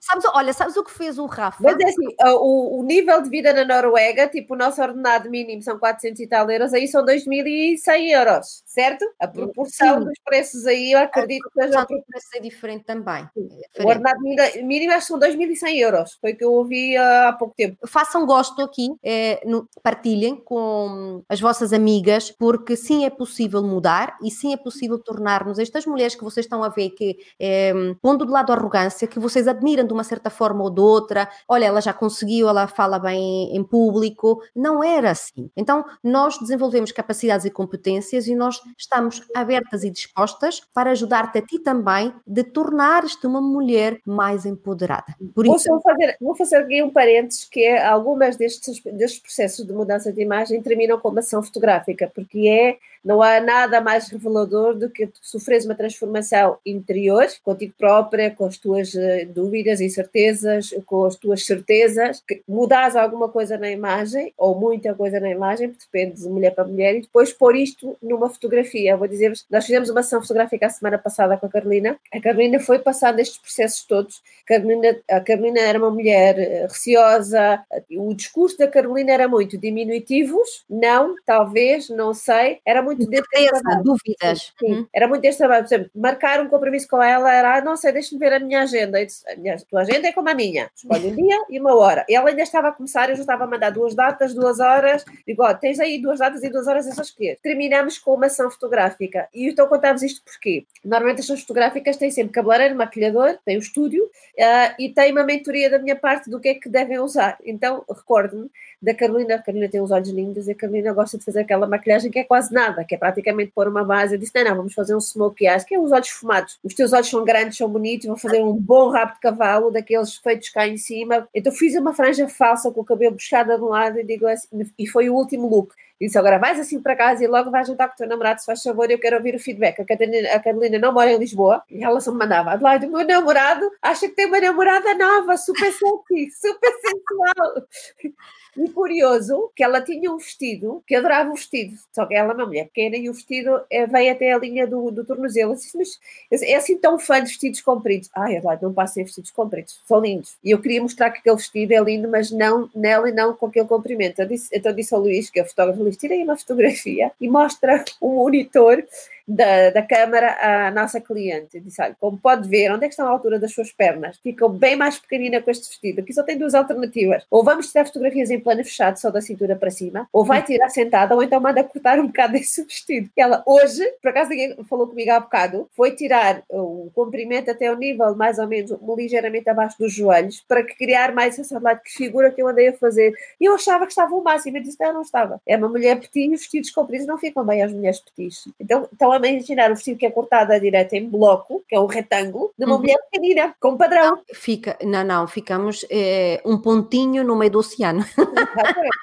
Sabes, olha, sabes o que fez o Rafa? Mas é assim, o, o, nível de vida na Noruega, tipo, o nosso ordenado mínimo são 400 e tal euros, aí são 2.100 euros, certo? A proporção Sim. dos preços aí, eu acredito que seja... A preço é diferente também. É o ordenado mínimo acho que são 2.100 euros, foi o que eu ouvi há pouco tempo. Façam gosto aqui, é, no, partilhem com as vossas amigas, porque sim é possível mudar e sim é possível tornar-nos estas mulheres que vocês estão a ver que é, é, pondo de lado a arrogância, que vocês admiram de uma certa forma ou de outra, olha, ela já conseguiu, ela fala bem em público, não era assim. Então, nós desenvolvemos capacidades e competências e nós estamos abertas e dispostas para ajudar-te a ti também de tornares-te uma mulher mais empoderada. Por vou, isso... fazer, vou fazer aqui um parênteses, que é algumas destes, destes processos de mudança de imagem terminam com uma ação fotográfica, porque é, não há nada mais revelador do que sofreres uma transformação interior contigo própria, com as tuas eh, dúvidas, incertezas, com as tuas certezas, que mudas alguma coisa na imagem, ou muita coisa na imagem, depende de mulher para mulher, e depois pôr isto numa fotografia. vou dizer-vos, nós fizemos uma ação fotográfica a semana passada com a Carolina, a Carolina foi passando estes processos todos, a Carolina, a Carolina era uma mulher eh, receosa, o discurso da Carolina era muito diminutivos, não, talvez, não sei, era muito desse dúvidas. Sim, uhum. era muito deste trabalho, por exemplo, marcar um compromisso com ela era, ah, não sei, deixa-me ver a minha agenda. Disse, a, minha, a tua agenda é como a minha, escolhe um dia e uma hora. E ela ainda estava a começar, eu já estava a mandar duas datas, duas horas. Digo, ó, tens aí duas datas e duas horas, só escolher. Terminamos com uma ação fotográfica. E então contávamos isto porquê? Normalmente as ações fotográficas têm sempre cabeleireiro, maquilhador, tem o estúdio uh, e tem uma mentoria da minha parte do que é que devem usar. Então, recordo-me da Carolina, a Carolina tem os olhos lindos e a Carolina gosta de fazer aquela maquilhagem que é quase nada, que é praticamente pôr uma base. Eu disse, não, não, vamos fazer um smokey eyes, que é os olhos fumados. Os teus olhos são são grandes, são bonitos, vou fazer um bom rabo de cavalo, daqueles feitos cá em cima. Então fiz uma franja falsa com o cabelo puxado de um lado e digo assim, e foi o último look. Disse agora vais assim para casa e logo vais jantar com o teu namorado, se faz favor, eu quero ouvir o feedback. A Carolina, a não mora em Lisboa e ela só me mandava, Adelaide, o meu namorado acha que tem uma namorada nova, super sexy, super sensual. E curioso que ela tinha um vestido, que adorava o vestido, só que ela é uma mulher pequena e o vestido é, veio até a linha do, do tornozelo. Eu disse, mas é assim tão fã de vestidos compridos. Ai, Adelaide, não passem vestidos compridos, são lindos. E eu queria mostrar que aquele vestido é lindo, mas não nela e não com aquele comprimento. Eu disse, então disse ao Luís, que é fotógrafo, Tirei uma fotografia e mostra um monitor da, da câmara à nossa cliente. Disse: Olha, como pode ver, onde é que estão a altura das suas pernas? Ficou bem mais pequenina com este vestido. Aqui só tem duas alternativas. Ou vamos tirar fotografias em plano fechado, só da cintura para cima, ou vai tirar sentada, ou então manda cortar um bocado <laughs> desse vestido. E ela, hoje, por acaso ninguém falou comigo há bocado, foi tirar o comprimento até o nível mais ou menos ligeiramente abaixo dos joelhos para criar mais essa lado que figura que eu andei a fazer. E eu achava que estava o máximo. Eu disse: Não, não estava. É uma mulher petit os vestidos compridos não ficam bem às mulheres petis. Então, então imaginar o vestido que é cortado à direita em bloco, que é um retângulo, de uma uhum. mulher pequenina, com padrão. Fica, não, não, ficamos é, um pontinho no meio do oceano.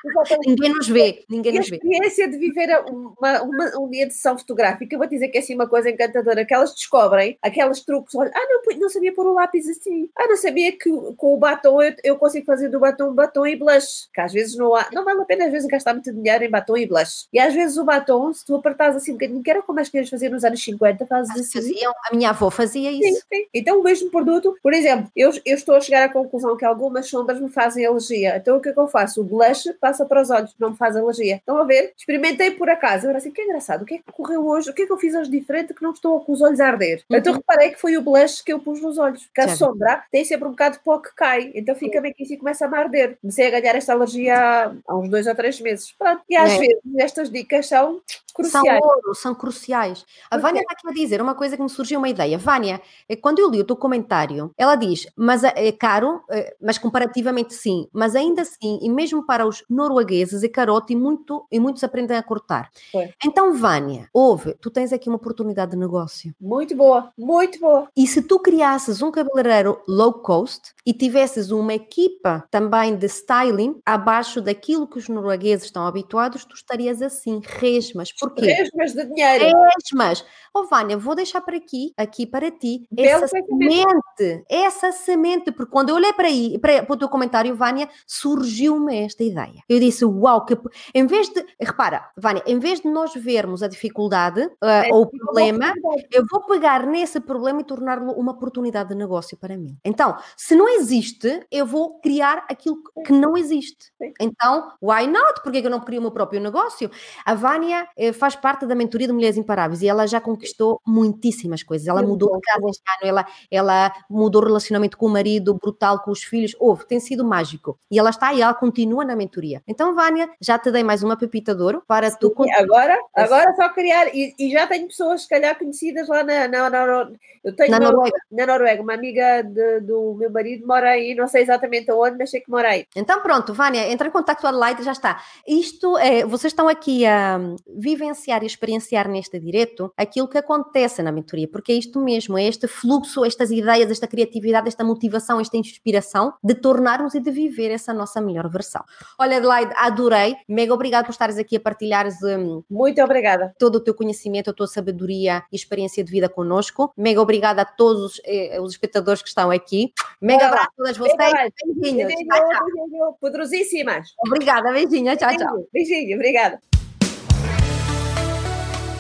Exatamente, ninguém nos vê, ninguém e nos vê. A experiência de viver uma, uma, um dia de sessão fotográfica, eu vou dizer que é assim uma coisa encantadora, que elas descobrem aqueles truques, olha, ah, não, não sabia pôr o lápis assim, ah, não sabia que com o batom eu, eu consigo fazer do batom batom e blush, que às vezes não há, não vale a pena às vezes gastar muito dinheiro em batom e blush. E às vezes o batom, se tu apertares assim um bocadinho, que era como as crianças faziam nos anos 50, fazes assim. Faziam, a minha avó fazia isso. Sim, sim. Então o mesmo produto, por exemplo, eu, eu estou a chegar à conclusão que algumas sombras me fazem alergia. Então o que é que eu faço? O blush passa para os olhos, não me faz alergia. Estão a ver? Experimentei por acaso. Agora assim, que engraçado, o que é que correu hoje? O que é que eu fiz hoje diferente que não estou com os olhos a arder? Uhum. Então reparei que foi o blush que eu pus nos olhos. Porque a sombra tem sempre um bocado de pó que cai. Então fica bem que assim começa a arder. Comecei a ganhar esta alergia há uns dois ou três meses. Pronto. E às é. vezes estas dicas são cruciais. São ouro, são cruciais. A Vânia está aqui a dizer uma coisa que me surgiu uma ideia. Vânia, eh, quando eu li o teu comentário, ela diz, mas eh, é caro, eh, mas comparativamente sim, mas ainda assim, e mesmo para os noruegueses, é carote e, muito, e muitos aprendem a cortar. Foi. Então, Vânia, ouve, tu tens aqui uma oportunidade de negócio. Muito boa, muito boa. E se tu criasses um cabeleireiro low cost e tivesses uma equipa também de styling abaixo daquilo que os noruegueses estão habituados, tu estarias assim, resmas. Porquê? Resmas de dinheiro. Resmas. Oh, Vânia, vou deixar para aqui, aqui para ti, essa semente, essa semente, porque quando eu olhei para aí, para, para o teu comentário, Vânia, surgiu-me esta ideia. Eu disse, uau, que em vez de, repara, Vânia, em vez de nós vermos a dificuldade uh, é, ou o problema, eu vou pegar nesse problema e torná-lo uma oportunidade de negócio para mim. Então, se não existe, eu vou criar aquilo que não existe. Então, why not? Porque eu não crio o meu próprio negócio? A Vânia eh, faz parte da mentoria de Mulheres Imparáveis e ela já conquistou muitíssimas coisas. Ela mudou de casa este ano, ela, ela mudou o relacionamento com o marido, brutal com os filhos. Houve, tem sido mágico. E ela está e ela continua na mentoria. Então, Vânia, já te dei mais uma pepita de ouro para Sim, tu. Agora, agora só criar. E, e, já tenho pessoas, se calhar, conhecidas lá na, na, na eu tenho na uma, Noruega. Na Noruega, uma amiga de, do meu marido mora aí, não sei exatamente aonde, mas sei que mora aí. Então, pronto, Vânia, entra em contato com a Adelaide já está. Isto é, vocês estão aqui a vivenciar e experienciar neste direto aquilo que acontece na mentoria, porque é isto mesmo, é este fluxo, estas ideias, esta criatividade, esta motivação, esta inspiração de tornarmos e de viver essa nossa melhor versão. Olha, Adelaide, adorei, mega obrigada por estares aqui a partilhares um, muito obrigada todo o teu conhecimento, a tua sabedoria e experiência de vida conosco. Mega obrigada a todos eh, os espectadores que estão aqui. Mega abraço a todas vocês. Beijinhos. Beijinho, beijinho, Poderosíssimas. Obrigada, beijinho. Tchau, tchau. Beijinho, obrigada.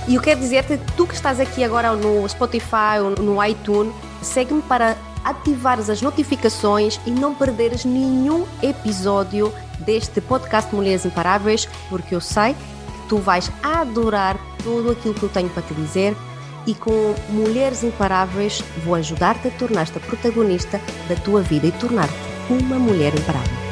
E eu quero dizer-te, tu que estás aqui agora no Spotify ou no iTunes, segue-me para ativares as notificações e não perderes nenhum episódio deste podcast Mulheres Imparáveis, porque eu sei que tu vais adorar tudo aquilo que eu tenho para te dizer e com Mulheres Imparáveis vou ajudar-te a tornar-te protagonista da tua vida e tornar-te uma mulher imparável.